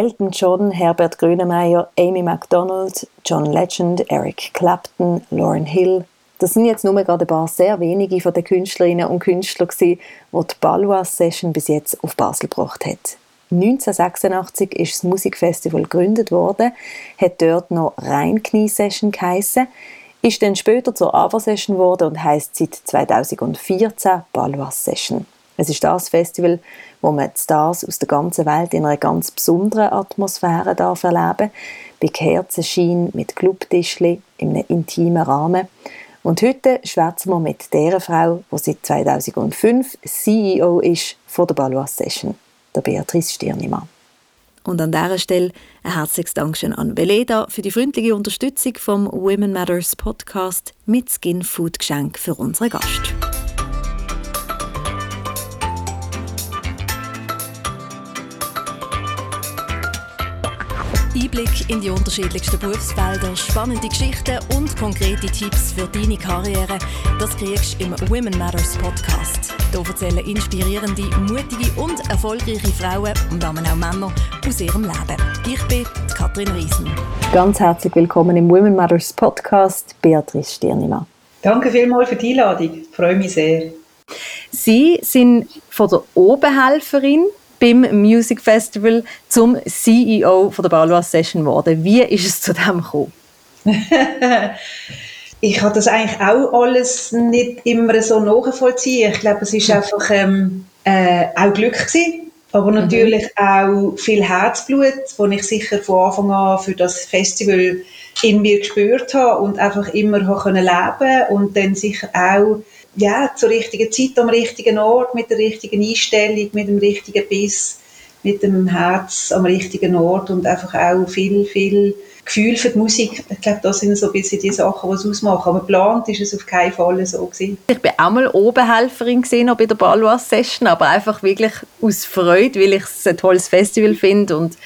Elton John, Herbert Grönemeyer, Amy MacDonald, John Legend, Eric Clapton, Lauren Hill. Das sind jetzt nur gerade ein paar sehr wenige von den Künstlerinnen und Künstlern, die die Ballois Session bis jetzt auf Basel gebracht hat. 1986 ist das Musikfestival gegründet worden, hat dort noch Rheinknie Session geheissen, ist dann später zur Ava Session geworden und heißt seit 2014 Ballois Session. Es ist das Festival, wo man Stars aus der ganzen Welt in einer ganz besonderen Atmosphäre darf erleben bei Kerzenschein, mit Clubtischli, in einem intimen Rahmen. Und heute schwätzen wir mit der Frau, die seit 2005 CEO ist von der Ballois Session, der Beatrice Stirnimann. Und an dieser Stelle ein herzliches Dankeschön an Veleda für die freundliche Unterstützung vom Women Matters Podcast mit Skin Food Geschenk für unseren Gast. Einblick in die unterschiedlichsten Berufsfelder, spannende Geschichten und konkrete Tipps für deine Karriere, das kriegst du im Women Matters Podcast. Hier erzählen inspirierende, mutige und erfolgreiche Frauen und auch Männer aus ihrem Leben. Ich bin Katrin Riesen. Ganz herzlich willkommen im Women Matters Podcast, Beatrice Stirnimann. Danke vielmals für die Einladung. Ich freue mich sehr. Sie sind von der Oberhelferin beim Music Festival zum CEO von der Ballois Session geworden. Wie ist es zu dem gekommen? ich habe das eigentlich auch alles nicht immer so nachvollziehen. Ich glaube, es ist einfach ähm, äh, auch Glück gewesen, aber mhm. natürlich mhm. auch viel Herzblut, das ich sicher von Anfang an für das Festival in mir gespürt habe und einfach immer habe leben und dann sicher auch ja, zur richtigen Zeit am richtigen Ort, mit der richtigen Einstellung, mit dem richtigen Biss, mit dem Herz am richtigen Ort und einfach auch viel, viel Gefühl für die Musik. Ich glaube, das sind so ein bisschen die Sachen, die es ausmachen. Aber geplant ist es auf keinen Fall so gewesen. Ich bin auch mal Obenhelferin gesehen bei der Ballois Session, aber einfach wirklich aus Freude, weil ich es ein tolles Festival finde und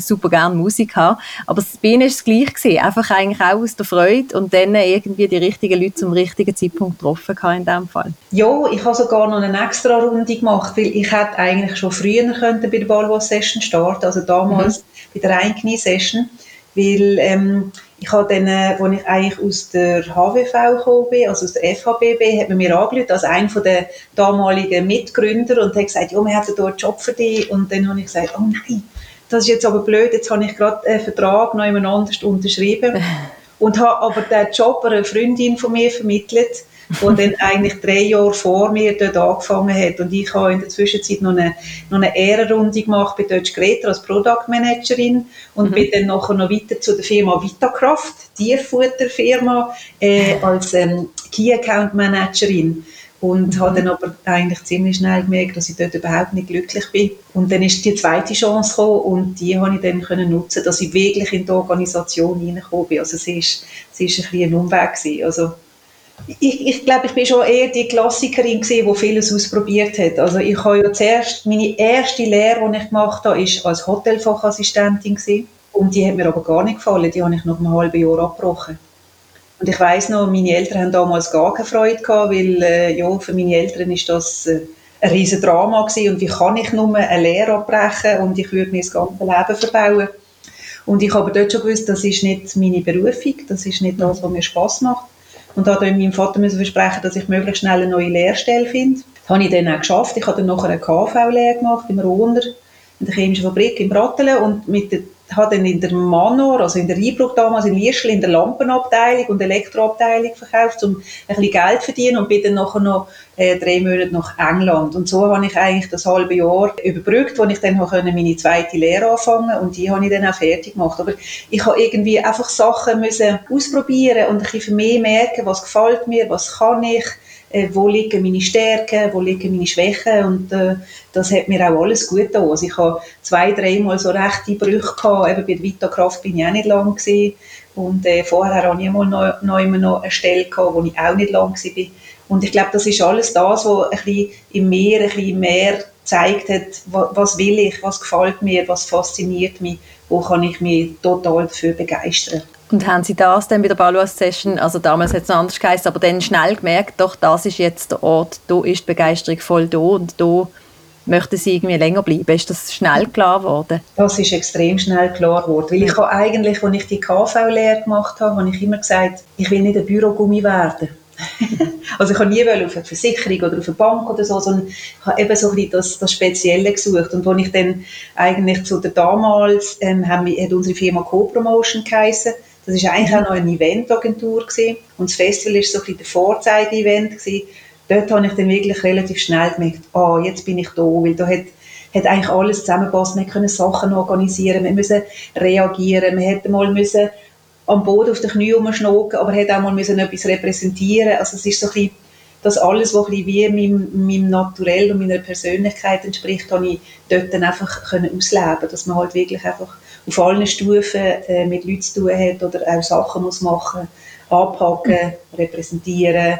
super gerne Musik habe. Aber bei ihnen war es gleich. Gewesen. Einfach eigentlich auch aus der Freude und dann irgendwie die richtigen Leute zum richtigen Zeitpunkt getroffen in diesem Fall. Ja, ich habe sogar noch eine extra Runde gemacht, weil ich hätte eigentlich schon früher können bei der Balwas Session starten also damals mhm. bei der Einknie Session, weil ähm, ich habe dann, als ich eigentlich aus der HWV gekommen bin, also aus der FHBB, hat man mir angerufen als einer der damaligen Mitgründer und hat gesagt, ja, wir hätten hier einen Job für dich. Und dann habe ich gesagt, oh nein, das ist jetzt aber blöd, jetzt habe ich gerade einen Vertrag noch jemand anders unterschrieben. Und habe aber den Job einer Freundin von mir vermittelt, die dann eigentlich drei Jahre vor mir dort angefangen hat. Und ich habe in der Zwischenzeit noch eine, noch eine Ehrenrunde gemacht bei Deutsch Greta als Product Managerin und mhm. bin dann nachher noch weiter zu der Firma Vitakraft, Tierfutterfirma, äh, als ähm, Key Account Managerin und habe dann aber eigentlich ziemlich schnell gemerkt, dass ich dort überhaupt nicht glücklich bin. Und dann ist die zweite Chance gekommen und die habe ich dann können nutzen, dass ich wirklich in die Organisation hineingekommen bin. Also es ist, es ist ein, bisschen ein Umweg gewesen. Also ich, ich glaube, ich bin schon eher die Klassikerin gewesen, die vieles ausprobiert hat. Also ich habe ja zuerst, meine erste Lehre, die ich gemacht habe, ist als Hotelfachassistentin gewesen. Und die hat mir aber gar nicht gefallen. Die habe ich nach einem halben Jahr abgebrochen. Und ich weiß noch, meine Eltern haben damals gar keine Freude gehabt, weil äh, ja, für meine Eltern ist das äh, ein riesen Drama gewesen. Und wie kann ich nur eine Lehre abbrechen und ich würde mir das ganze Leben verbauen. Und ich habe dort schon gewusst, das ist nicht meine Berufung, das ist nicht das, was mir Spaß macht. Und da dann meinem Vater müssen versprechen, dass ich möglichst schnell eine neue Lehrstelle finde. Das habe ich dann auch geschafft. Ich habe dann nachher eine KV-Lehre gemacht im Rohner, in der chemischen Fabrik in Brattelen und mit der habe dann in der Manor, also in der Rheinbruck damals in Liestl, in der Lampenabteilung und Elektroabteilung verkauft, um ein bisschen Geld zu verdienen und bin dann nachher noch äh, drei Monate nach England. Und so habe ich eigentlich das halbe Jahr überbrückt, wo ich dann können meine zweite Lehre anfangen und die habe ich dann auch fertig gemacht. Aber ich habe irgendwie einfach Sachen müssen ausprobieren und ein bisschen für mich merken, was gefällt mir, was kann ich, äh, wo liegen meine Stärken, wo liegen meine Schwächen und äh, das hat mir auch alles gut getan. Also ich habe zwei, dreimal so rechte Brüche gehabt, eben bei der Vitakraft bin ich auch nicht lang gewesen und äh, vorher habe ich mal noch, noch immer noch eine Stelle gehabt, wo ich auch nicht lang war. Und ich glaube, das ist alles das, was ein bisschen im Meer, ein bisschen mehr gezeigt hat, was will ich, was gefällt mir, was fasziniert mich, wo kann ich mich total dafür begeistern. Und haben Sie das dann bei der Ballois Session, also damals hat es noch anders geheißen, aber dann schnell gemerkt, doch, das ist jetzt der Ort, da ist die Begeisterung voll da und da möchten Sie irgendwie länger bleiben? Ist das schnell klar geworden? Das ist extrem schnell klar geworden, weil ich habe eigentlich, als ich die KV-Lehre gemacht habe, habe ich immer gesagt, ich will nicht ein Bürogummi werden. also ich habe nie auf eine Versicherung oder auf eine Bank oder so, sondern ich habe eben so ein bisschen das, das Spezielle gesucht. Und als ich dann eigentlich zu der damals, ähm, haben wir, hat unsere Firma Co-Promotion geheißen, das war eigentlich auch noch eine Eventagentur gewesen. und das Festival war so ein bisschen der Vorzeige-Event. Dort habe ich dann wirklich relativ schnell gemerkt, oh, jetzt bin ich da, weil da hat hat eigentlich alles zusammengepasst. Wir können Sachen organisieren, wir müssen reagieren, wir hätten mal müssen am Boden auf den Knie rumschnocken, aber hat auch mal müssen etwas repräsentieren. Also es ist so ein bisschen, das alles, was ein wie meinem, meinem Naturell und meiner Persönlichkeit entspricht, habe ich dort dann einfach können ausleben dass man halt wirklich einfach auf allen Stufen äh, mit Leuten zu tun hat oder auch Sachen muss machen, anpacken, repräsentieren,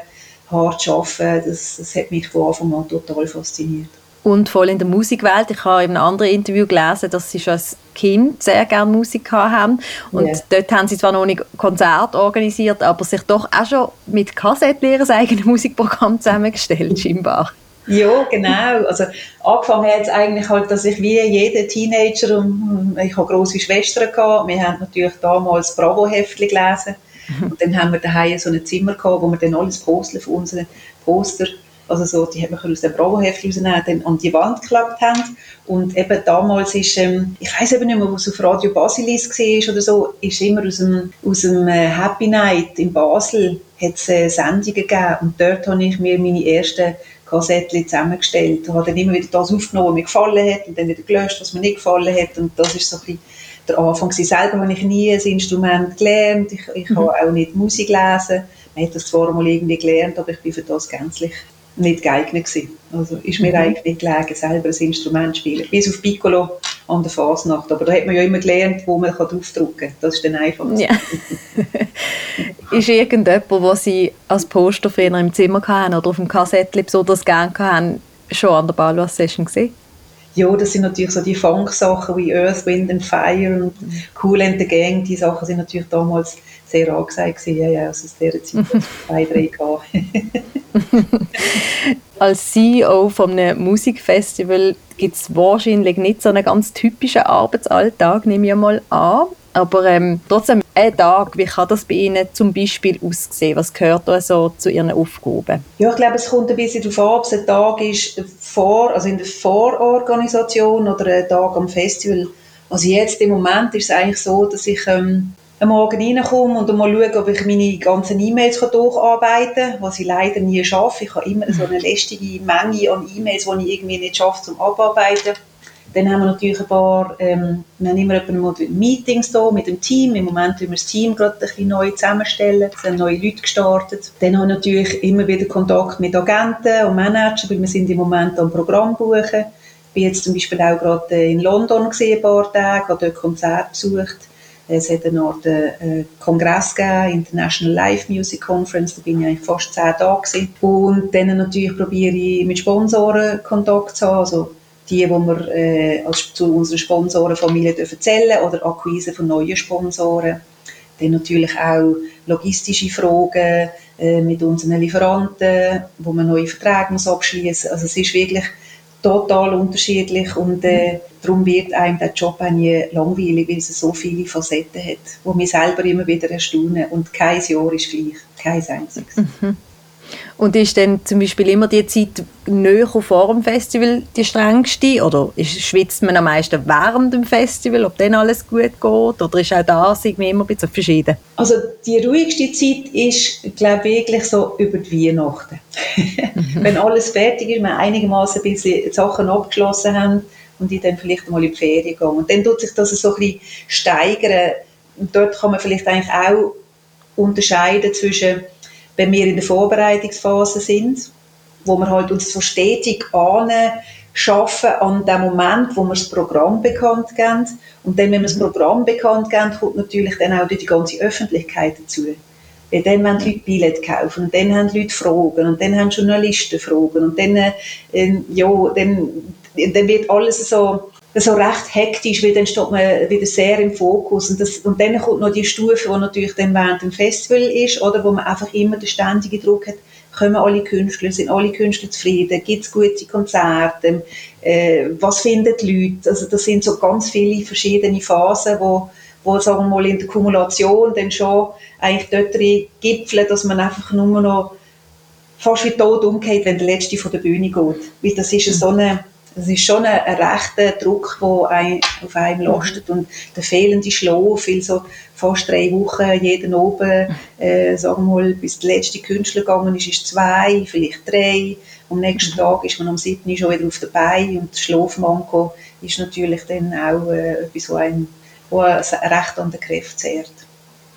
hart arbeiten, das, das hat mich von Anfang an total fasziniert und voll in der Musikwelt. Ich habe in einem anderen Interview gelesen, dass sie schon als Kind sehr gerne Musik haben und yeah. dort haben sie zwar noch nicht Konzerte organisiert, aber sich doch auch schon mit Kassetten ihr eigenes Musikprogramm zusammengestellt, scheinbar. Ja, genau. Also angefangen hat es eigentlich halt, dass ich wie jeder Teenager und ich habe große Schwestern gehabt. Wir haben natürlich damals Bravo-Heftchen gelesen und dann haben wir daheim so ein Zimmer gehabt, wo wir dann alles Poster von unseren Poster also so, die haben wir aus dem Bravo-Heft rausnehmen, an die Wand geklappt haben. Und eben damals ist, ähm, ich weiß eben nicht mehr, was auf Radio Basilis war oder so, ist immer aus dem, aus dem äh, Happy Night in Basel hat es äh, Sendungen gegeben und dort habe ich mir meine ersten Kassettchen zusammengestellt und habe dann immer wieder das aufgenommen, was mir gefallen hat und dann wieder gelöscht, was mir nicht gefallen hat und das ist so ein bisschen der Anfang. Selber habe ich nie ein Instrument gelernt, ich, ich mhm. habe auch nicht Musik lesen. Man hat das zwar mal irgendwie gelernt, aber ich bin für das gänzlich nicht geeignet gewesen. Also ist mir mhm. eigentlich nicht gelegen, selber ein Instrument zu spielen. Bis auf Piccolo an der Fasnacht. Aber da hat man ja immer gelernt, wo man draufdrücken kann. Das ist dann einfach. Ja. ist irgendjemand, wo Sie als Posterfehler im Zimmer hatten oder auf dem Kassettchen besonders gerne hatten, schon an der Balwas Session gesehen? Ja, das sind natürlich so die Funk-Sachen wie Earth, Wind and Fire und mhm. Cool and the Gang. Die Sachen sind natürlich damals sehr angesagt gewesen. Ja, ja, also aus dieser Zeit zwei, drei. Als CEO von einem Musikfestival gibt es wahrscheinlich nicht so einen ganz typischen Arbeitsalltag, nehme ich mal an. Aber ähm, trotzdem, ein Tag, wie kann das bei Ihnen zum Beispiel aussehen? Was gehört da so zu Ihren Aufgaben? Ja, ich glaube, es kommt ein bisschen darauf an, ob es ein Tag ist vor, also in der Vororganisation oder ein Tag am Festival. Also jetzt im Moment ist es eigentlich so, dass ich ähm, am Morgen reinkomme und mal schaue, ob ich meine ganzen E-Mails durcharbeiten kann, was ich leider nie schaffe. Ich habe immer so eine lästige Menge an E-Mails, die ich irgendwie nicht schaffe zum Abarbeiten. Dann haben wir natürlich ein paar, ähm, wir haben immer mal Meetings da mit dem Team. Im Moment tun wir das Team gerade ein bisschen neu zusammenstellen. Es sind neue Leute gestartet. Dann haben wir natürlich immer wieder Kontakt mit Agenten und Managern, weil wir sind im Moment am Programm buchen. Ich bin jetzt zum Beispiel auch gerade in London gesehen, ein paar Tage, habe dort Konzert besucht es hat eine Art äh, Kongress gegeben, International Live Music Conference, da bin ich fast zehn Tage gewesen. Und dann natürlich probiere ich mit Sponsoren Kontakt zu haben, also die, die wir äh, als, zu unserer Sponsorenfamilie erzählen oder Akquise von neuen Sponsoren. Dann natürlich auch logistische Fragen äh, mit unseren Lieferanten, wo man neue Verträge muss abschließen. Also es ist wirklich total unterschiedlich und äh, darum wird einem der Job auch nie langweilig, weil es so viele Facetten hat, wo wir selber immer wieder erstaunen und kein Jahr ist gleich, kein einziges. Mhm. Und ist dann zum Beispiel immer die Zeit näher vor dem Festival die strengste? Oder ist, schwitzt man am meisten während dem Festival, ob dann alles gut geht? Oder ist auch das irgendwie immer ein bisschen verschieden? Also die ruhigste Zeit ist, glaube ich, wirklich so über die Weihnachten. Mhm. Wenn alles fertig ist, wir einigermaßen ein bisschen Sachen abgeschlossen haben und ich dann vielleicht mal in die Ferien gehe. Und dann tut sich das so ein bisschen steigern. Und dort kann man vielleicht eigentlich auch unterscheiden zwischen wenn wir in der Vorbereitungsphase sind, wo wir halt uns so stetig schaffen an dem Moment, wo wir das Programm bekannt geben. Und dann, wenn wir das mhm. Programm bekannt geben, kommt natürlich dann auch die ganze Öffentlichkeit dazu. Weil dann wollen die Leute Billett kaufen und dann haben die Leute Fragen und dann haben Journalisten Fragen und dann, äh, ja, dann, dann wird alles so so recht hektisch, weil dann steht man wieder sehr im Fokus. Und, das, und dann kommt noch die Stufe, die natürlich dann während dem Festival ist, oder wo man einfach immer den ständigen Druck hat, kommen alle Künstler, sind alle Künstler zufrieden, gibt es gute Konzerte, äh, was finden die Leute? Also das sind so ganz viele verschiedene Phasen, wo, wo sagen wir mal in der Kumulation dann schon eigentlich dort gipfeln, dass man einfach nur noch fast wie tot umgeht, wenn der Letzte von der Bühne geht. Weil das ist so eine das ist schon ein, ein rechter Druck, der ein, auf einem lastet. Und der fehlende Schlaf, weil so fast drei Wochen jeden oben, äh, sagen wir mal, bis der letzte Künstler gegangen ist, ist zwei, vielleicht drei. Am nächsten mhm. Tag ist man am 7. schon wieder auf der Beine und der Schlafmanko ist natürlich dann auch äh, etwas, was ein, recht an der Kräfte zehrt.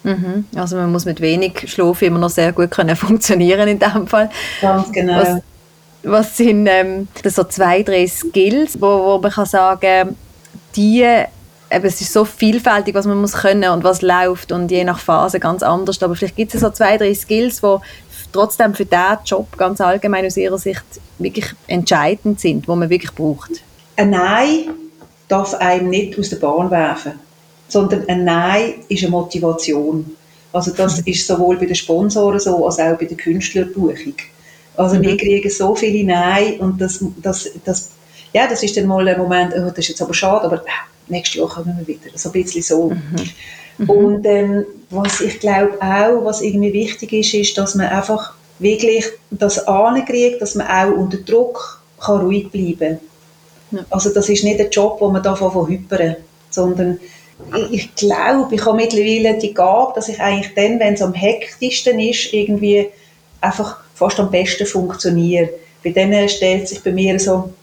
Mhm. Also man muss mit wenig Schlaf immer noch sehr gut können funktionieren in dem Fall. Ganz genau. Was, was sind ähm, so zwei, drei Skills, wo, wo man kann sagen, die eben, es ist so vielfältig, was man muss können und was läuft und je nach Phase ganz anders. Aber vielleicht gibt es so zwei, drei Skills, die trotzdem für diesen Job ganz allgemein aus Ihrer Sicht wirklich entscheidend sind, wo man wirklich braucht. Ein Nein darf einem nicht aus der Bahn werfen, sondern ein Nein ist eine Motivation. Also das mhm. ist sowohl bei den Sponsoren so als auch bei der Künstlerbuchung. Also mhm. wir kriegen so viele Nein und das, das, das, ja, das ist dann mal ein Moment, oh, das ist jetzt aber schade, aber äh, nächstes Jahr kommen wir wieder. So ein bisschen so. Mhm. Mhm. Und ähm, was ich glaube auch, was irgendwie wichtig ist, ist, dass man einfach wirklich das ankriegt, dass man auch unter Druck kann ruhig bleiben kann. Ja. Also das ist nicht ein Job, wo man davon von hypern, sondern ich, ich glaube, ich habe mittlerweile die Gabe, dass ich eigentlich dann, wenn es am hektischsten ist, irgendwie einfach fast am besten funktioniert. Bei denen stellt sich bei mir so,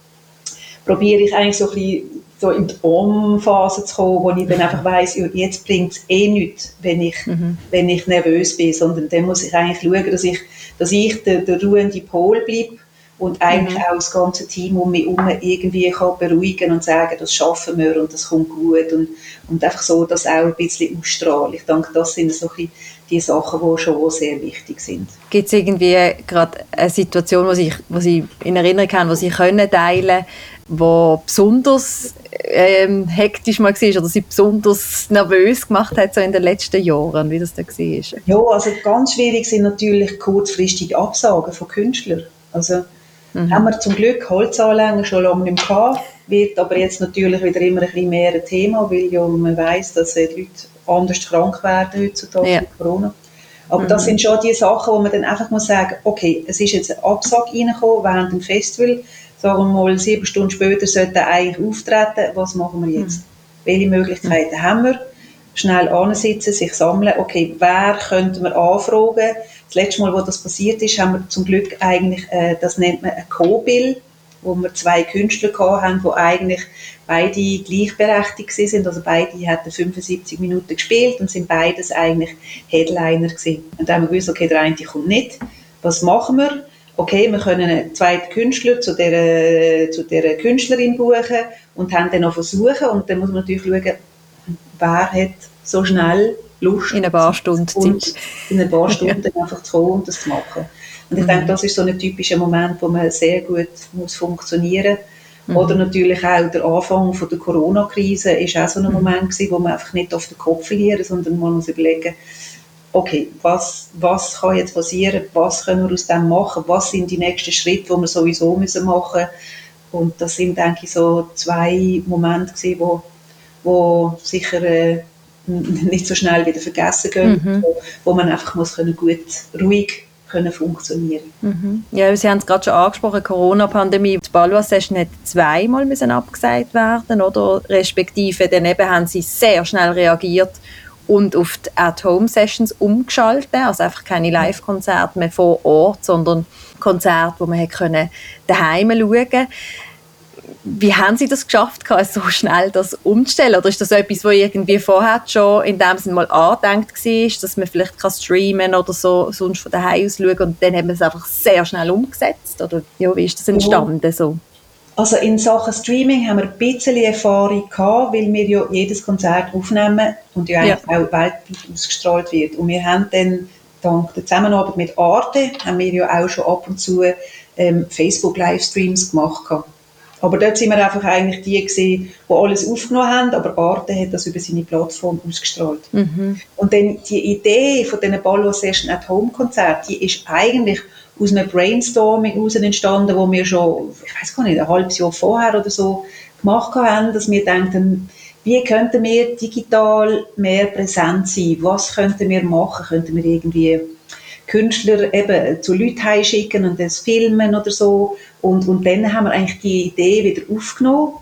probiere ich eigentlich so ein bisschen so in die Om-Phase zu kommen, wo ich dann einfach weiss, jetzt bringt es eh nichts, wenn ich, mhm. wenn ich nervös bin, sondern dann muss ich eigentlich schauen, dass ich, dass ich der, der ruhende Pol bleibe und eigentlich mhm. auch das ganze Team um mich herum irgendwie kann beruhigen und sagen, das schaffen wir und das kommt gut und, und einfach so das auch ein bisschen ausstrahlen. Ich denke, das sind so ein die Sachen, die schon sehr wichtig sind. Gibt es irgendwie gerade eine Situation, die Sie, wo Sie in Erinnerung haben, die Sie können teilen wo besonders ähm, hektisch mal war oder Sie besonders nervös gemacht hat so in den letzten Jahren, wie das da war? Ja, also ganz schwierig sind natürlich kurzfristige Absagen von Künstlern. Also mhm. haben wir zum Glück Holzanlängen schon lange nicht mehr gehabt, wird aber jetzt natürlich wieder immer ein bisschen mehr ein Thema, weil ja man weiß, dass die Leute anders krank werden heutzutage ja. mit Corona. Aber mhm. das sind schon die Sachen, wo man dann einfach muss sagen, okay, es ist jetzt ein Absag reingekommen während dem Festival, sagen wir mal, sieben Stunden später sollte eigentlich auftreten, was machen wir jetzt? Mhm. Welche Möglichkeiten mhm. haben wir? Schnell ansitzen, sich sammeln, okay, wer könnte man anfragen? Das letzte Mal, wo das passiert ist, haben wir zum Glück eigentlich, äh, das nennt man ein Co-Bill, wo wir zwei Künstler hatten, die eigentlich beide gleichberechtigt sind. Also beide hatten 75 Minuten gespielt und sind beides eigentlich Headliner gewesen. Und dann haben wir gewusst, okay, der eine kommt nicht. Was machen wir? Okay, wir können einen zweiten Künstler zu der, zu der Künstlerin buchen und haben dann noch versuchen. Und dann muss man natürlich schauen, wer hat so schnell Lust. In ein paar Stunden Zeit. In ein paar Stunden einfach zu kommen und das zu machen. Und ich mhm. denke, das ist so ein typischer Moment, wo man sehr gut muss funktionieren muss. Mhm. Oder natürlich auch der Anfang von der Corona-Krise ist auch so ein mhm. Moment gewesen, wo man einfach nicht auf den Kopf verlieren, sondern man muss überlegen, okay, was, was kann jetzt passieren, was können wir aus dem machen, was sind die nächsten Schritte, die wir sowieso müssen machen und das sind, denke ich, so zwei Momente gewesen, wo, wo sicher äh, nicht so schnell wieder vergessen gehen, mhm. wo, wo, man einfach muss können gut ruhig können funktionieren. Mhm. Ja, Sie haben es gerade schon angesprochen, Corona-Pandemie. Die Balwa-Session hat zweimal müssen abgesagt werden, oder respektive dann eben haben Sie sehr schnell reagiert und auf die At-Home-Sessions umgeschaltet, also einfach keine Live-Konzerte mehr vor Ort, sondern Konzerte, wo man können daheim schauen konnte wie haben Sie das geschafft, so schnell das umzustellen? Oder ist das etwas, was irgendwie vorher schon in dem Sinne mal angedenkt war, dass man vielleicht kann streamen oder so sonst von daheim aus schauen und dann haben wir es einfach sehr schnell umgesetzt? Oder ja, wie ist das entstanden so? Also in Sachen Streaming haben wir ein bisschen Erfahrung gehabt, weil wir ja jedes Konzert aufnehmen und ja, ja. auch weltweit ausgestrahlt wird. Und wir haben dann dank der Zusammenarbeit mit Arte haben wir ja auch schon ab und zu ähm, Facebook-Livestreams gemacht. Gehabt. Aber dort sind wir einfach eigentlich die gewesen, die alles aufgenommen haben, aber Arte hat das über seine Plattform ausgestrahlt. Mhm. Und dann die Idee von diesen Ballo Session at Home Konzert, die ist eigentlich aus einem Brainstorming heraus entstanden, wo wir schon, ich weiß gar nicht, ein halbes Jahr vorher oder so gemacht haben, dass wir denken, wie könnten wir digital mehr präsent sein? Was könnten wir machen? Könnten wir irgendwie Künstler eben zu Leuten heimschicken und das filmen oder so? Und, und dann haben wir eigentlich die Idee wieder aufgenommen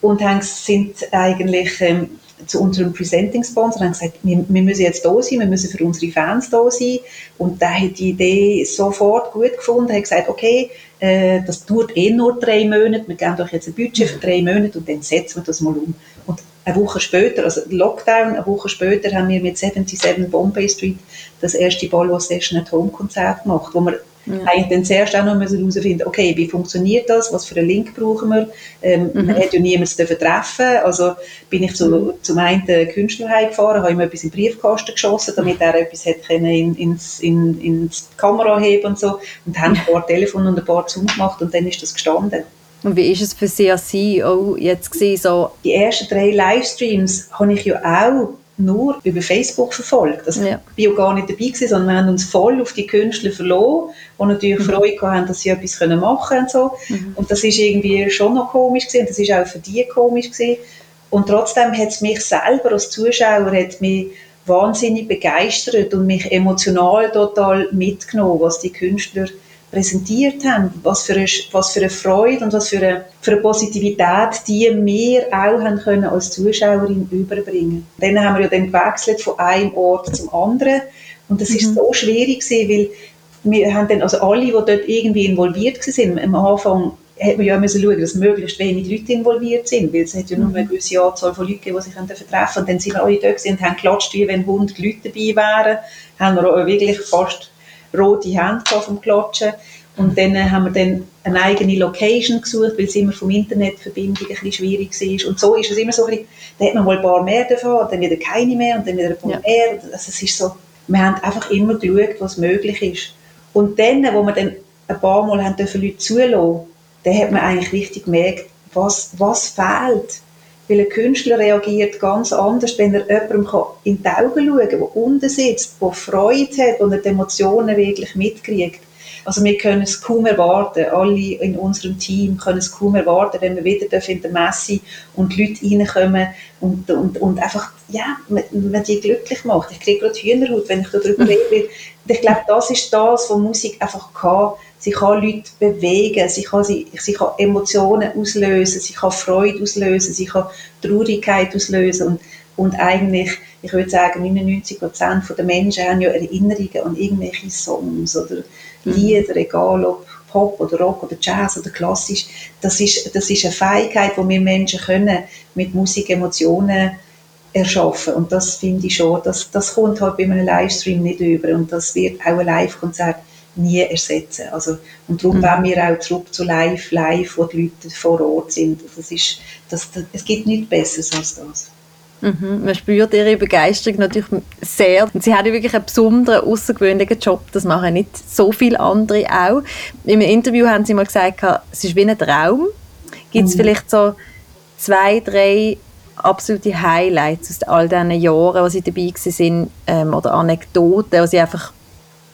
und haben, sind eigentlich ähm, zu unserem Presenting Sponsor haben gesagt, wir, wir, müssen jetzt da sein, wir müssen für unsere Fans da sein. Und da hat die Idee sofort gut gefunden, hat gesagt, okay, äh, das dauert eh nur drei Monate, wir geben euch jetzt ein Budget für drei Monate und dann setzen wir das mal um. Und eine Woche später, also Lockdown, eine Woche später haben wir mit 77 Bombay Street das erste Ballo Session at Home Konzert gemacht, wo wir ja. Eigentlich dann zuerst auch noch herausfinden, okay, wie funktioniert das, was für einen Link brauchen wir. Ähm, mhm. Man hat ja niemanden treffen also bin ich zu, mhm. zum einen Künstler gefahren, habe ihm etwas in den Briefkasten geschossen, damit er etwas können in, ins, in, ins Kamera heben und so und haben ein paar Telefon und ein paar Zoom gemacht und dann ist das gestanden. Und wie ist es für Sie als CEO jetzt gewesen, so? Die ersten drei Livestreams habe ich ja auch nur über Facebook verfolgt. Also ja. Ich war gar nicht dabei, gewesen, sondern wir haben uns voll auf die Künstler verloren, die natürlich mhm. Freude hatten, dass sie etwas machen können. Und, so. Mhm. und das ist irgendwie schon noch komisch gewesen, und das ist auch für die komisch gewesen. Und trotzdem hat es mich selber als Zuschauer hat mich wahnsinnig begeistert und mich emotional total mitgenommen, was die Künstler präsentiert haben, was für eine, was für eine Freude und was für eine, für eine Positivität die wir auch haben können als Zuschauerin überbringen. Dann haben wir ja dann gewechselt von einem Ort zum anderen und das mhm. ist so schwierig gewesen, weil wir haben dann, also alle, die dort irgendwie involviert waren, am Anfang hat man ja müssen schauen, dass möglichst wenig Leute involviert sind, weil es hat ja nur eine mhm. gewisse Anzahl von Leuten gegeben, die sich treffen konnten. Und dann sind alle dort und haben geklatscht, wie wenn 100 Leute dabei wären. Haben wir auch wirklich fast rote Hände vom Klatschen. Und dann haben wir dann eine eigene Location gesucht, weil es immer vom Internetverbindung ein bisschen schwierig war. Und so ist es immer so, ein bisschen, da hat man mal ein paar mehr davon, und dann wieder keine mehr und dann wieder ein paar ja. mehr. Also es ist so, wir haben einfach immer geschaut, was möglich ist. Und dann, wo wir dann ein paar Mal haben dürfen Leute zulassen, dann hat man eigentlich richtig gemerkt, was, was fehlt. Weil ein Künstler reagiert ganz anders, wenn er jemandem in die Augen schauen kann, der unten sitzt, der Freude hat und die Emotionen wirklich mitkriegt. Also wir können es kaum erwarten, alle in unserem Team können es kaum erwarten, wenn wir wieder in der Messe und die Leute reinkommen und, und, und einfach, ja, man, man die glücklich macht. Ich kriege gerade Hühnerhaut, wenn ich darüber rede. ich glaube, das ist das, was Musik einfach kann. Sie kann Leute bewegen, sie kann, sie, sie kann Emotionen auslösen, sie kann Freude auslösen, sie kann Traurigkeit auslösen und, und eigentlich, ich würde sagen, 99 der Menschen haben ja Erinnerungen an irgendwelche Songs oder mhm. Lieder, egal ob Pop oder Rock oder Jazz oder klassisch. Das ist, das ist eine Fähigkeit, die wir Menschen können mit Musik Emotionen erschaffen. Und das finde ich schon, das, das kommt halt bei einem Livestream nicht über und das wird auch ein Live-Konzert nie ersetzen. Also, und darum mhm. wollen wir auch zurück zu live, live, wo die Leute vor Ort sind. Das ist, das, das, es gibt nichts Besseres als das. Mhm. Man spürt ihre Begeisterung natürlich sehr. Und sie haben wirklich einen besonderen, außergewöhnlichen Job. Das machen nicht so viele andere auch. Im Interview haben sie mal gesagt, es ist wie ein Traum. Gibt es mhm. vielleicht so zwei, drei absolute Highlights aus all diesen Jahren, wo sie dabei waren, ähm, oder Anekdoten, wo sie einfach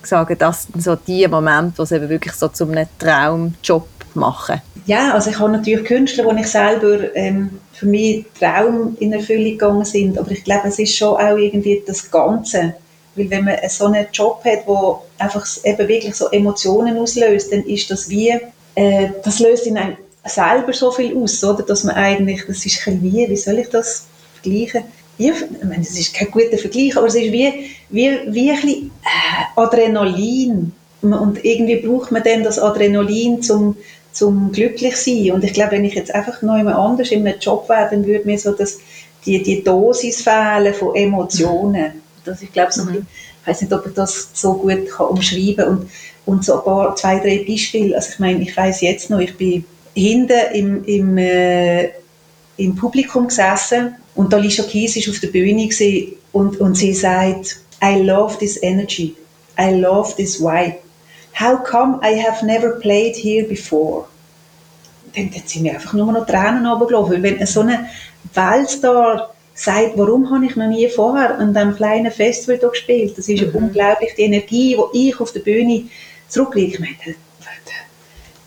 sagen, das sind so die Momente, wo sie eben wirklich so zu einem Traumjob machen? Ja, also ich habe natürlich Künstler, die ich selber ähm, für mich Traum in Erfüllung gegangen sind, aber ich glaube, es ist schon auch irgendwie das Ganze, weil wenn man so einen Job hat, wo einfach eben wirklich so Emotionen auslöst, dann ist das wie, äh, das löst in einem selber so viel aus, oder, dass man eigentlich, das ist ein wie, wie soll ich das vergleichen? Wie, ich meine, das ist kein guter Vergleich, aber es ist wie, wie, wie ein bisschen äh, Adrenalin. Und irgendwie braucht man dann das Adrenalin, zum zum glücklich sein. Und ich glaube, wenn ich jetzt einfach noch immer anders in einem Job wäre, dann würde mir so das, die, die Dosis fehlen von Emotionen. Das, ich glaube, so mhm. ich weiß nicht, ob ich das so gut kann umschreiben kann. Und, und so ein paar, zwei, drei Beispiele. Also ich meine, ich weiß jetzt noch, ich bin hinten im, im, äh, im Publikum gesessen und Alicia Keys ist auf der Bühne und, und sie sagt, I love this energy. I love this vibe. How come I have never played here before? Dann, dann sind mir einfach nur noch Tränen runtergelaufen. Weil wenn so ein Weltstar sagt, warum habe ich noch nie vorher an diesem kleinen Festival hier gespielt? Das ist mhm. unglaublich, die Energie, die ich auf der Bühne zurückliegt, ich meine,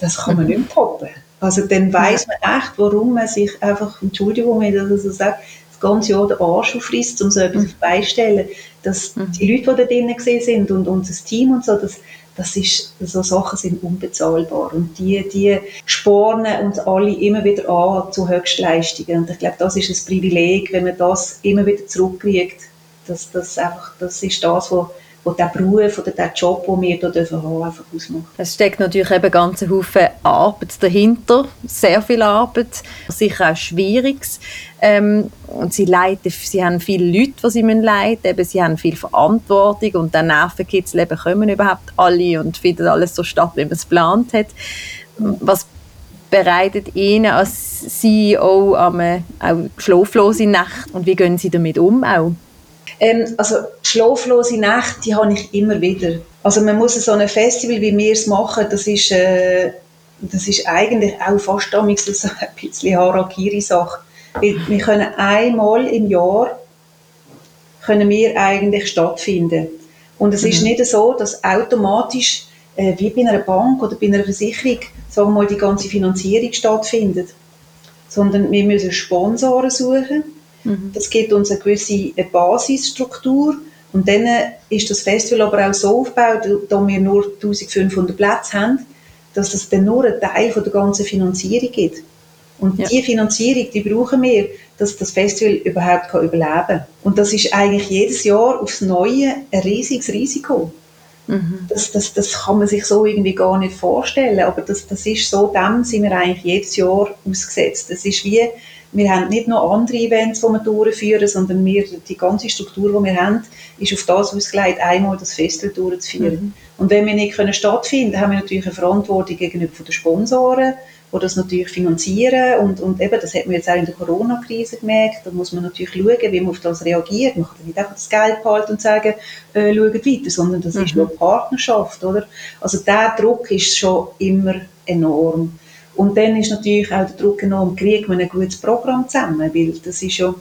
das kann man nicht mehr toppen. Also dann weiß man echt, warum man sich einfach, Entschuldigung, wenn ich das so sage, ganze Jahr den Arsch aufrisst, um so etwas mhm. beistellen, dass mhm. die Leute, die da drinnen gesehen sind und unser Team und so, das, das ist, so Sachen sind unbezahlbar und die, die spornen uns alle immer wieder an zu Höchstleistungen und ich glaube, das ist ein Privileg, wenn man das immer wieder zurückkriegt, das, das, einfach, das ist das, was wo der Beruf oder der Job, den wir hier haben, einfach ausmacht. Es steckt natürlich eben ganz Haufen Arbeit dahinter, sehr viel Arbeit, sicher auch Schwieriges. Ähm, und sie, leiten, sie haben viele Leute, die sie leiten müssen, sie haben viel Verantwortung und dann Nervenkitzel eben kommen überhaupt alle und findet alles so statt, wie man es geplant hat. Was bereitet Ihnen als CEO auch schlaflose Nacht und wie gehen Sie damit um auch? Ähm, also schlaflose Nächte, die habe ich immer wieder. Also man muss so ein Festival, wie wir es machen, das ist, äh, das ist eigentlich auch fast damals so ein bisschen Harakiri-Sache. Wir können einmal im Jahr können wir eigentlich stattfinden. Und es mhm. ist nicht so, dass automatisch äh, wie bei einer Bank oder bei einer Versicherung sagen wir mal, die ganze Finanzierung stattfindet. Sondern wir müssen Sponsoren suchen Mhm. Das gibt uns eine gewisse Basisstruktur. Und dann ist das Festival aber auch so aufgebaut, da wir nur 1500 Plätze haben, dass es dann nur einen Teil von der ganzen Finanzierung gibt. Und ja. die Finanzierung, die brauchen wir, dass das Festival überhaupt kann überleben kann. Und das ist eigentlich jedes Jahr aufs Neue ein riesiges Risiko. Mhm. Das, das, das kann man sich so irgendwie gar nicht vorstellen, aber das, das ist so, dem sind wir eigentlich jedes Jahr ausgesetzt. Das ist wie, wir haben nicht nur andere Events, die wir durchführen, sondern wir, die ganze Struktur, die wir haben, ist auf das ausgelegt, einmal das Festival durchzuführen. Mhm. Und wenn wir nicht können stattfinden können, haben wir natürlich eine Verantwortung gegenüber den Sponsoren, die das natürlich finanzieren und, und eben, das hat man jetzt auch in der Corona-Krise gemerkt, da muss man natürlich schauen, wie man auf das reagiert. Man kann nicht einfach das Geld behalten und sagen, äh, schaut weiter, sondern das mhm. ist nur Partnerschaft, oder? Also der Druck ist schon immer enorm. Und dann ist natürlich auch der Druck enorm, kriegt man ein gutes Programm zusammen, weil das ist ja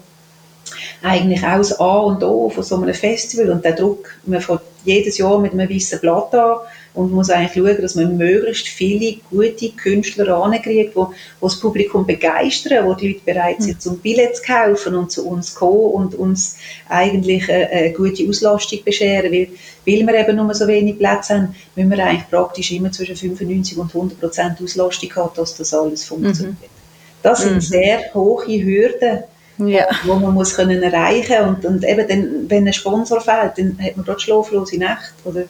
eigentlich auch das A und O von so einem Festival. Und der Druck, man fängt jedes Jahr mit einem weißen Blatt an und muss eigentlich schauen, dass man möglichst viele gute Künstler ankriegt, die, das Publikum begeistern, wo die Leute bereit sind, zum Billett zu kaufen und zu uns kommen und uns eigentlich eine, eine gute Auslastung bescheren, weil, weil wir eben nur so wenig Plätze haben, müssen wir eigentlich praktisch immer zwischen 95 und 100 Prozent Auslastung haben, dass das alles funktioniert. Mhm. Das sind mhm. sehr hohe Hürden, ja. wo man muss können erreichen und, und eben dann, wenn ein Sponsor fehlt, dann hat man dort schlaflose Nacht oder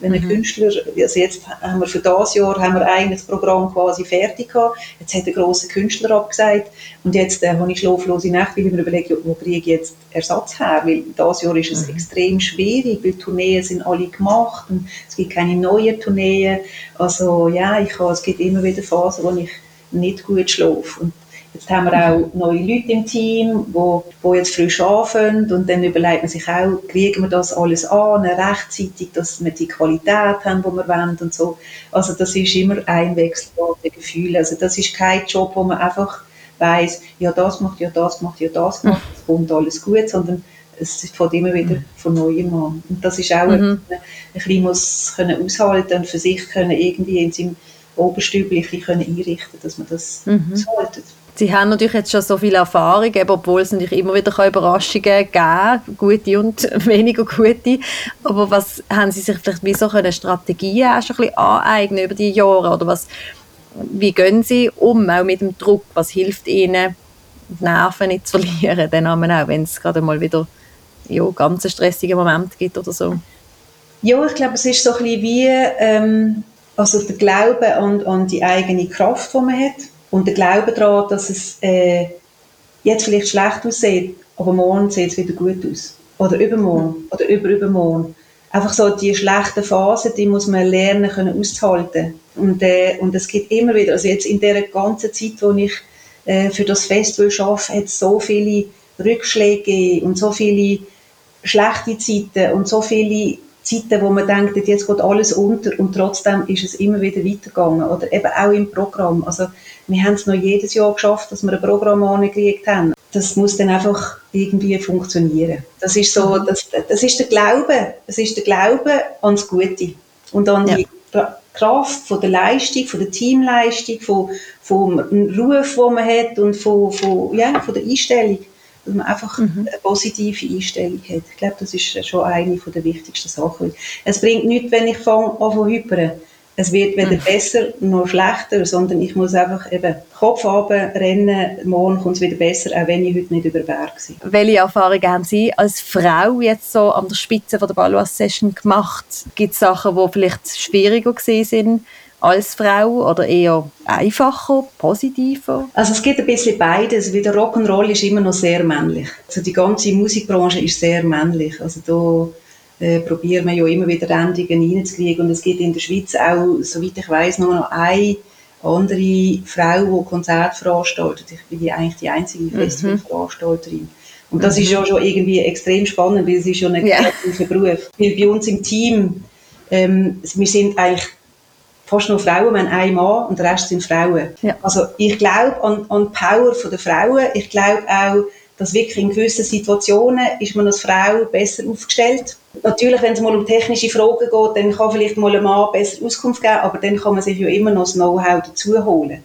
wenn ein mhm. Künstler, also jetzt haben wir für das Jahr haben wir eigentlich das Programm quasi fertig gehabt, jetzt hat ein grosser Künstler abgesagt. Und jetzt äh, habe ich schlaflose Nacht, weil ich mir überlege, wo kriege ich jetzt Ersatz her, weil das Jahr ist es mhm. extrem schwierig, weil Tourneen sind alle gemacht und es gibt keine neuen Tourneen, also ja, ich habe, es gibt immer wieder Phasen, wo ich nicht gut schlafe. Und Jetzt haben wir auch neue Leute im Team, wo, wo jetzt frisch anfangen und dann überlegt man sich auch, kriegen wir das alles an, rechtzeitig, dass wir die Qualität haben, die wir wollen und so. Also das ist immer ein wechselbares Gefühl. Also das ist kein Job, wo man einfach weiß, ja das macht, ja das macht, ja das macht, es kommt alles gut, sondern es fängt immer wieder von neuem an. Und das ist auch, mhm. ein, ein bisschen muss können aushalten und für sich können irgendwie in seinem Oberstüblichen können einrichten, dass man das mhm. aushaltet. Sie haben natürlich jetzt schon so viel Erfahrung, obwohl es natürlich immer wieder Überraschungen geben gute und weniger gute. Aber was haben Sie sich vielleicht wie so eine Strategie auch schon ein bisschen aneignen über die Jahre? Oder was, wie gehen Sie um, auch mit dem Druck? Was hilft Ihnen, die Nerven nicht zu verlieren, dann auch, wenn es gerade mal wieder ja, ganz einen stressigen Moment gibt oder so? Ja, ich glaube, es ist so ein bisschen wie ähm, also der Glaube an, an die eigene Kraft, die man hat und der Glaube daran, dass es äh, jetzt vielleicht schlecht aussieht, aber morgen sieht es wieder gut aus. Oder übermorgen. Oder überübermorgen. Einfach so die schlechten Phasen, die muss man lernen können auszuhalten. Und, äh, und es gibt immer wieder, also jetzt in der ganzen Zeit, wo ich äh, für das Festival arbeite, hat es so viele Rückschläge und so viele schlechte Zeiten und so viele Zeiten, wo man denkt, jetzt geht alles unter und trotzdem ist es immer wieder weitergegangen. Oder eben auch im Programm. Also wir haben es noch jedes Jahr geschafft, dass wir ein Programm angekriegt haben. Das muss dann einfach irgendwie funktionieren. Das ist so, mhm. das, das ist der Glaube. Das ist der Glaube ans Gute und an, ja. die, Kraft, von der Leistung, von der Teamleistung, von, vom Ruf, den man hat und von, von, ja, von der Einstellung. Dass man einfach mhm. eine positive Einstellung hat. Ich glaube, das ist schon eine der wichtigsten Sachen. Es bringt nichts, wenn ich fange an zu hypern es wird weder mhm. besser noch schlechter, sondern ich muss einfach eben Kopf runter rennen, morgen kommt es wieder besser, auch wenn ich heute nicht über den Berg bin. Welche Erfahrungen haben Sie als Frau jetzt so an der Spitze von der Balloas-Session gemacht? Gibt es Sachen, die vielleicht schwieriger sind als Frau oder eher einfacher, positiver? Also es gibt ein bisschen beides, weil der Rock'n'Roll ist immer noch sehr männlich. Also die ganze Musikbranche ist sehr männlich. Also da äh, probieren wir ja immer wieder Endungen reinzukriegen. Und es gibt in der Schweiz auch, soweit ich weiß, nur noch eine andere Frau, die Konzerte veranstaltet. Ich bin die, eigentlich die einzige mhm. Festivalveranstalterin. Und das mhm. ist ja schon irgendwie extrem spannend, weil es ist ja ein kreativer Beruf. Weil bei uns im Team, ähm, wir sind eigentlich fast nur Frauen, wir haben einen Mann und der Rest sind Frauen. Ja. Also ich glaube an, an die Power der Frauen. Ich glaube auch, dass wirklich in gewissen Situationen ist man als Frau besser aufgestellt. Natürlich, wenn es mal um technische Fragen geht, dann kann vielleicht mal ein Mann besser Auskunft geben, aber dann kann man sich ja immer noch das Know-how dazu holen.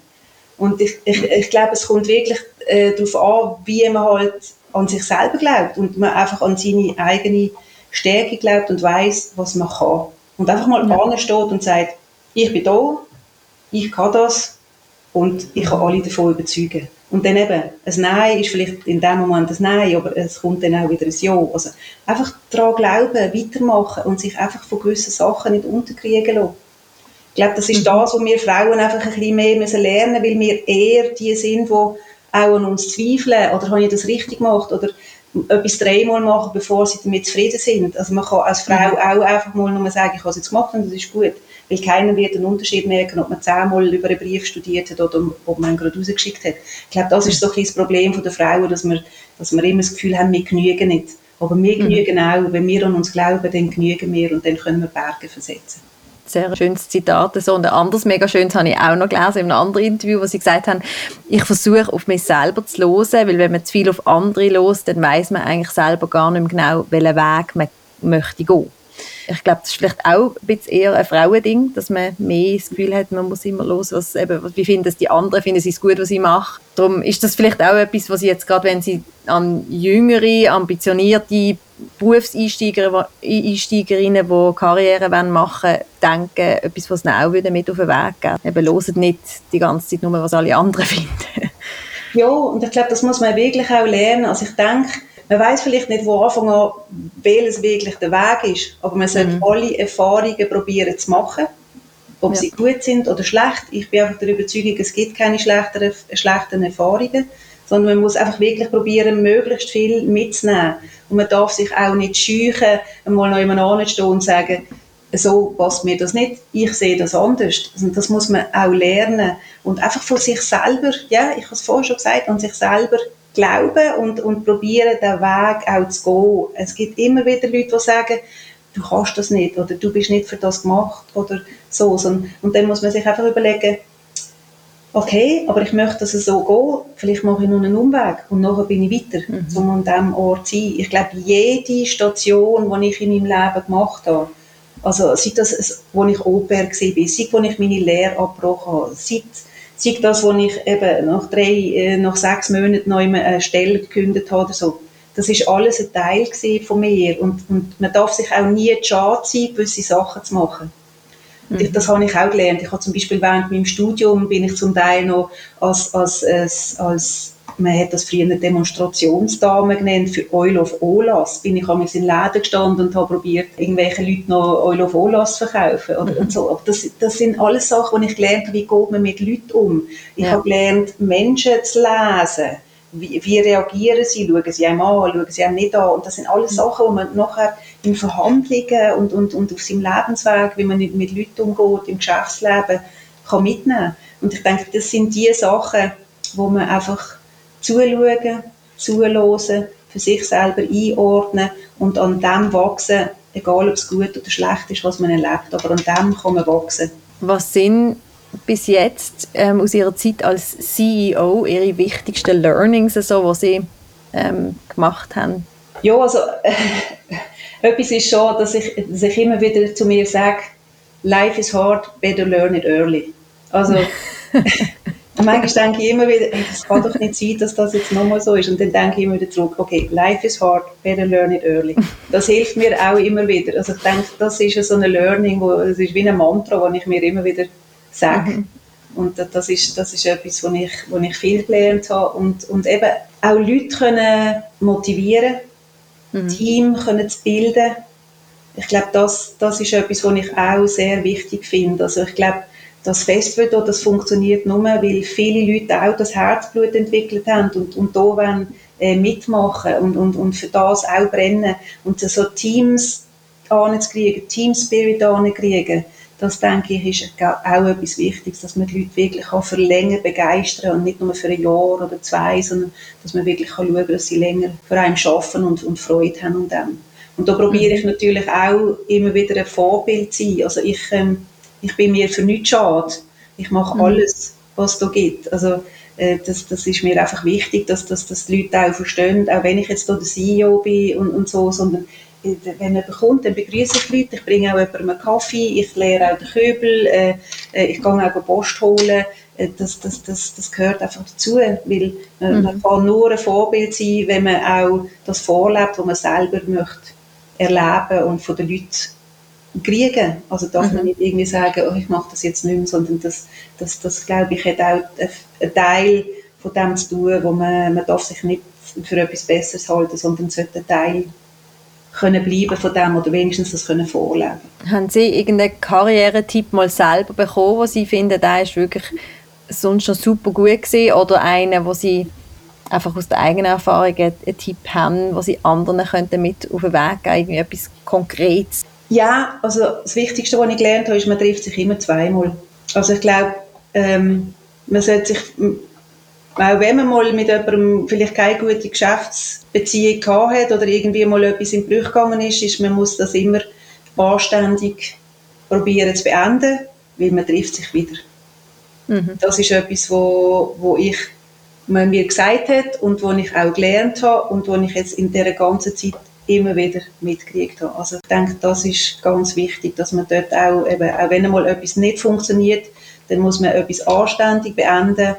Und ich, ich, ich glaube, es kommt wirklich äh, darauf an, wie man halt an sich selber glaubt und man einfach an seine eigene Stärke glaubt und weiß, was man kann. Und einfach mal ja. steht und sagt, ich bin da, ich kann das und ich kann alle davon überzeugen. Und dann eben, ein Nein ist vielleicht in dem Moment ein Nein, aber es kommt dann auch wieder ein Ja. Also einfach daran glauben, weitermachen und sich einfach von gewissen Sachen nicht unterkriegen lassen. Ich glaube, das ist mhm. das, was wir Frauen einfach ein bisschen mehr müssen lernen müssen, weil wir eher die sind, die auch an uns zweifeln, oder habe ich das richtig gemacht, oder etwas dreimal machen, bevor sie damit zufrieden sind. Also man kann als Frau mhm. auch einfach mal nur sagen, ich habe es jetzt gemacht und das ist gut weil keiner wird einen Unterschied merken, ob man zehnmal über einen Brief studiert hat oder ob man ihn gerade rausgeschickt hat. Ich glaube, das ist so ein das Problem der Frauen, dass wir, dass wir immer das Gefühl haben, wir genügen nicht. Aber wir mhm. genügen auch, wenn wir an uns glauben, dann genügen wir und dann können wir Berge versetzen sehr schönes Zitat. So, und ein anderes mega schönes habe ich auch noch gelesen in einem anderen Interview, wo sie gesagt haben, ich versuche auf mich selber zu hören, weil wenn man zu viel auf andere los, dann weiß man eigentlich selber gar nicht mehr genau, welchen Weg man möchte gehen. Ich glaube, das ist vielleicht auch ein bisschen eher ein Frauending, dass man mehr das Gefühl hat, man muss immer los, was eben, wie finden es die anderen, finden sie es gut, was ich mache. Darum ist das vielleicht auch etwas, was sie jetzt gerade, wenn sie an jüngere, ambitionierte Berufseinsteigerinnen, die Karriere machen wollen, denken, etwas, was ihnen auch wieder mit auf den Weg geht. Eben, hören nicht die ganze Zeit nur, was alle anderen finden. Ja, und ich glaube, das muss man wirklich auch lernen. Also ich denke, man weiß vielleicht nicht von Anfang an, welches wirklich der Weg ist, aber man sollte mhm. alle Erfahrungen probieren zu machen, ob ja. sie gut sind oder schlecht. Ich bin einfach der Überzeugung, es gibt keine schlechteren, schlechten Erfahrungen, sondern man muss einfach wirklich probieren, möglichst viel mitzunehmen. Und man darf sich auch nicht scheuchen, einmal noch jemand stehen und sagen, so passt mir das nicht, ich sehe das anders. Also das muss man auch lernen. Und einfach von sich selber, ja, ich habe es vorhin schon gesagt, an sich selber glauben und, und probieren, den Weg auch zu gehen. Es gibt immer wieder Leute, die sagen, du kannst das nicht oder du bist nicht für das gemacht oder so. Und dann muss man sich einfach überlegen, okay, aber ich möchte, dass es so geht, vielleicht mache ich nur einen Umweg und nachher bin ich weiter, mhm. um an diesem Ort zu sein. Ich glaube, jede Station, die ich in meinem Leben gemacht habe, also sei das, wo ich Au-pair war, sei, wo ich meine Lehre abgebrochen habe, sei sei das, wo ich eben nach drei, äh, nach sechs Monaten noch eine Stelle gekündigt habe oder so. Das ist alles ein Teil von mir und, und man darf sich auch nie schade sein, gewisse Sachen zu machen. Mhm. Das habe ich auch gelernt. Ich habe zum Beispiel während meinem Studium bin ich zum Teil noch als, als, als, als man hat das früher eine Demonstrationsdame genannt, für Oil of Olas. Bin ich einmal in Läden gestanden und habe probiert, irgendwelche Leute noch Oil of Olas zu verkaufen. Oder, und so. Aber das, das sind alles Sachen, die ich gelernt habe, wie geht man mit Leuten um. Ich ja. habe gelernt, Menschen zu lesen. Wie, wie, reagieren sie? Schauen sie einem an? Schauen sie einem nicht an? Und das sind alles mhm. Sachen, die man nachher in Verhandlungen und, und, und auf seinem Lebensweg, wie man mit Leuten umgeht, im Geschäftsleben, kann mitnehmen. Und ich denke, das sind die Sachen, wo man einfach zuschauen, zuhören, für sich selber einordnen und an dem wachsen, egal ob es gut oder schlecht ist, was man erlebt, aber an dem kann man wachsen. Was sind bis jetzt ähm, aus Ihrer Zeit als CEO Ihre wichtigsten Learnings, also, die Sie ähm, gemacht haben? Ja, also äh, etwas ist schon, dass ich, dass ich immer wieder zu mir sage, life is hard, better learn it early. Also, manchmal denke ich immer wieder, es kann doch nicht sein, dass das jetzt nochmal so ist. Und dann denke ich immer wieder zurück, okay, life is hard, better learn it early. Das hilft mir auch immer wieder. Also ich denke, das ist so ein Learning, wo, es ist wie ein Mantra, das ich mir immer wieder sage. Mhm. Und das ist, das ist etwas, wo ich, wo ich viel gelernt habe. Und, und eben auch Leute können motivieren, mhm. Team können zu bilden. Ich glaube, das, das ist etwas, was ich auch sehr wichtig finde. Also ich glaube, das Festival hier, das funktioniert nur, weil viele Leute auch das Herzblut entwickelt haben und, und da wollen, äh, mitmachen und, und, und für das auch brennen. Und so Teams anzukriegen, Team Spirit anzukriegen, das denke ich, ist auch etwas Wichtiges, dass man die Leute wirklich auch für länger begeistern und nicht nur für ein Jahr oder zwei, sondern dass man wirklich kann schauen dass sie länger für einen arbeiten und, und Freude haben an dem. Und da probiere ich mhm. natürlich auch immer wieder ein Vorbild zu sein. Also ich, ähm, ich bin mir für nichts schade. Ich mache mhm. alles, was es da gibt. Also äh, das, das ist mir einfach wichtig, dass, dass, dass die Leute auch verstehen, auch wenn ich jetzt hier der CEO bin und, und so, sondern wenn jemand kommt, dann begrüße ich die Leute, ich bringe auch jemandem einen Kaffee, ich leere auch den Köbel, äh, äh ich gehe auch Post holen, äh, das, das, das, das gehört einfach dazu, weil äh, mhm. man kann nur ein Vorbild sein, wenn man auch das vorlebt, was man selber möchte erleben und von den Leuten kriegen. Also darf mhm. man nicht irgendwie sagen, oh, ich mache das jetzt nicht mehr, sondern das, das, das glaube ich, hat auch einen Teil von dem zu tun, wo man, man darf sich nicht für etwas Besseres halten, sondern sollte ein Teil können bleiben von dem oder wenigstens das können vorleben. Haben Sie irgendeinen Karrieretipp mal selber bekommen, wo Sie finden, der ist wirklich sonst schon super gut gewesen oder einen, wo Sie einfach aus der eigenen Erfahrung einen Tipp haben, wo Sie anderen könnten mit auf den Weg geben, irgendwie etwas Konkretes? Ja, also das Wichtigste, was ich gelernt habe, ist, man trifft sich immer zweimal. Also ich glaube, ähm, man sollte sich auch wenn man mal mit jemandem vielleicht keine gute Geschäftsbeziehung gehabt hat oder irgendwie mal etwas in Brüch gegangen ist, ist, man muss das immer anständig probieren zu beenden, weil man trifft sich wieder. Mhm. Das ist etwas, wo, wo ich man mir gesagt hat und wo ich auch gelernt habe und wo ich jetzt in dieser ganzen Zeit immer wieder mitgekriegt habe. Also ich denke, das ist ganz wichtig, dass man dort auch, eben, auch wenn einmal etwas nicht funktioniert, dann muss man etwas anständig beenden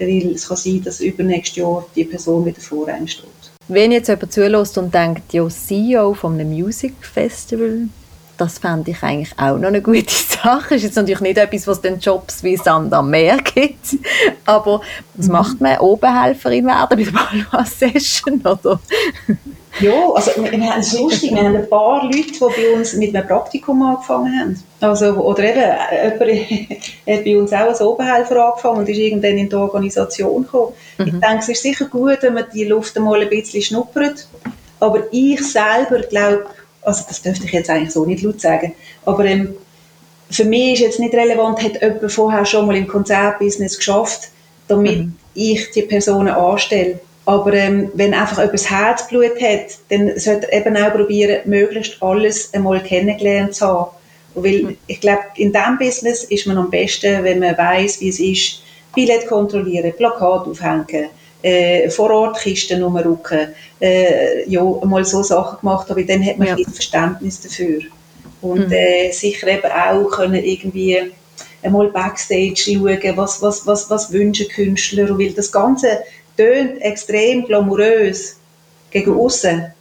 weil es kann sein, dass übernächstes Jahr die Person wieder vor einem steht. Wenn jetzt jemand zulässt und denkt, ja, CEO von einem Music Festival, das fände ich eigentlich auch noch eine gute Sache. Ist jetzt natürlich nicht etwas, was den Jobs wie Sand am Meer gibt, aber was mhm. macht man? Obenhelferin werden bei der Balwas Session, oder? Ja, also wir, wir haben es lustig, wir haben ein paar Leute, die bei uns mit einem Praktikum angefangen haben. Also, oder eben, jemand hat bei uns auch als Oberhelfer angefangen und ist irgendwann in die Organisation gekommen. Mhm. Ich denke, es ist sicher gut, wenn man die Luft einmal ein bisschen schnuppert. Aber ich selber glaube, also das dürfte ich jetzt eigentlich so nicht laut sagen, aber ähm, für mich ist jetzt nicht relevant, hat jemand vorher schon mal im Konzertbusiness geschafft, damit mhm. ich die Personen anstelle. Aber ähm, wenn einfach etwas Herzblut hat, dann sollte er eben auch probieren, möglichst alles einmal kennengelernt zu haben. Weil ich glaube, in diesem Business ist man am besten, wenn man weiß, wie es ist, Billett kontrollieren, Plakat aufhängen, äh, vor Ort Kisten rumrücken, äh, ja, mal so Sachen gemacht, aber dann hat man ja. viel Verständnis dafür. Und mhm. äh, sicher eben auch können irgendwie einmal Backstage schauen, was, was, was, was wünschen Künstler, weil das Ganze tönt extrem glamourös gegen außen,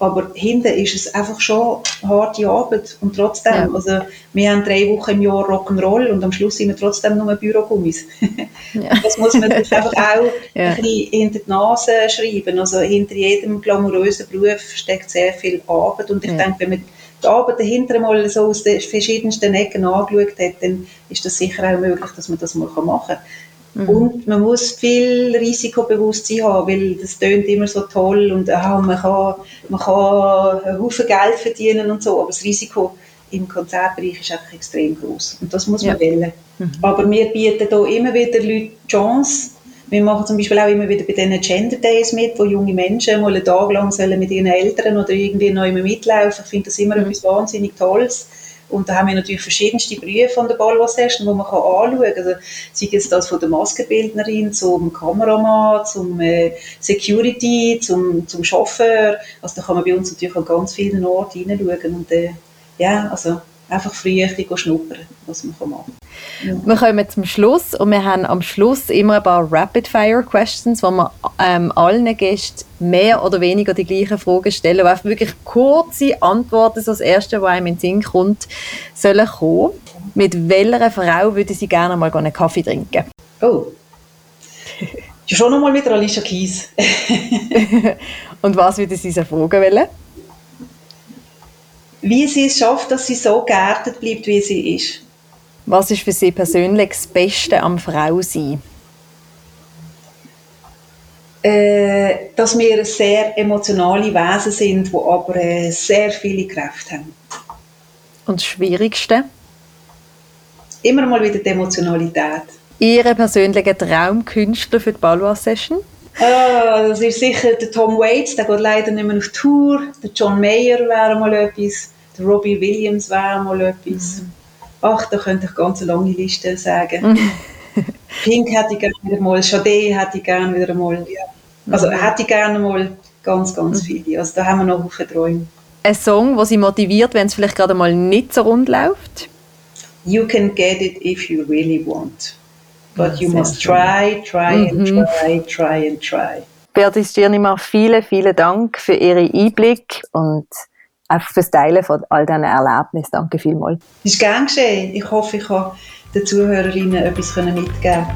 aber hinten ist es einfach schon harte Arbeit und trotzdem, ja. also wir haben drei Wochen im Jahr Rock'n'Roll und am Schluss sind wir trotzdem nur Bürogummis. ja. Das muss man einfach auch ja. ein bisschen hinter die Nase schreiben, also hinter jedem glamourösen Beruf steckt sehr viel Arbeit und ich denke, wenn man die Arbeit dahinter mal so aus den verschiedensten Ecken angeschaut hat, dann ist das sicher auch möglich, dass man das mal machen kann. Mhm. Und man muss viel Risikobewusstsein haben, weil das tönt immer so toll und ah, man, kann, man kann Haufen Geld verdienen und so, aber das Risiko im Konzertbereich ist einfach extrem groß und das muss man ja. wählen. Mhm. Aber wir bieten hier immer wieder Leute die Chance. Wir machen zum Beispiel auch immer wieder bei diesen Gender Days mit, wo junge Menschen mal einen Tag lang sollen mit ihren Eltern oder irgendwie neu mitlaufen. Ich finde das immer mhm. etwas wahnsinnig Tolles und da haben wir natürlich verschiedenste Berufe von der Balwas Session, die man kann anschauen kann. Also, sei es das von der Maskenbildnerin zum Kameramann, zum äh, Security, zum, zum Chauffeur. Also da kann man bei uns natürlich an ganz vielen Orten hineinschauen. Und äh, ja, also einfach frühzeitig schnuppern, was man machen kann. Ja. Wir kommen zum Schluss und wir haben am Schluss immer ein paar Rapid-Fire-Questions, wo wir ähm, allen Gästen mehr oder weniger die gleichen Fragen stellen, wo einfach wirklich kurze Antworten, so das Erste, was einem in den Sinn kommt, sollen kommen. Mit welcher Frau würde Sie gerne mal einen Kaffee trinken? Oh. Schon nochmal mit Alicia Keys. Und was würde Sie so fragen wollen? Wie sie es schafft, dass sie so geerdet bleibt, wie sie ist. Was ist für Sie persönlich das Beste am Frausein? Äh, dass wir sehr emotionale Wesen sind, die aber äh, sehr viele Kräfte haben. Und das Schwierigste? Immer mal wieder die Emotionalität. Ihre persönliche Traumkünstler für die Balwas-Session? Ah, das ist sicher der Tom Waits, der geht leider nicht mehr auf Tour. Der John Mayer wäre mal etwas. Der Robbie Williams wäre mal etwas. Mhm. Ach, da könnte ich ganz eine lange Liste sagen. Pink hätte ich gerne wieder mal, Sade hätte ich gerne wieder mal. Ja. Also mhm. hätte ich gerne mal ganz, ganz mhm. viele. Also da haben wir noch viele Träume. Ein Song, der Sie motiviert, wenn es vielleicht gerade mal nicht so rund läuft? You can get it if you really want. But you must try, try mhm. and try, try and try. Beatrice Stirnimer, vielen, vielen Dank für Ihren Einblick und einfach fürs Teilen von all diesen Erlebnissen. Danke vielmals. Ist gern geschehen. Ich hoffe, ich kann den Zuhörerinnen etwas mitgeben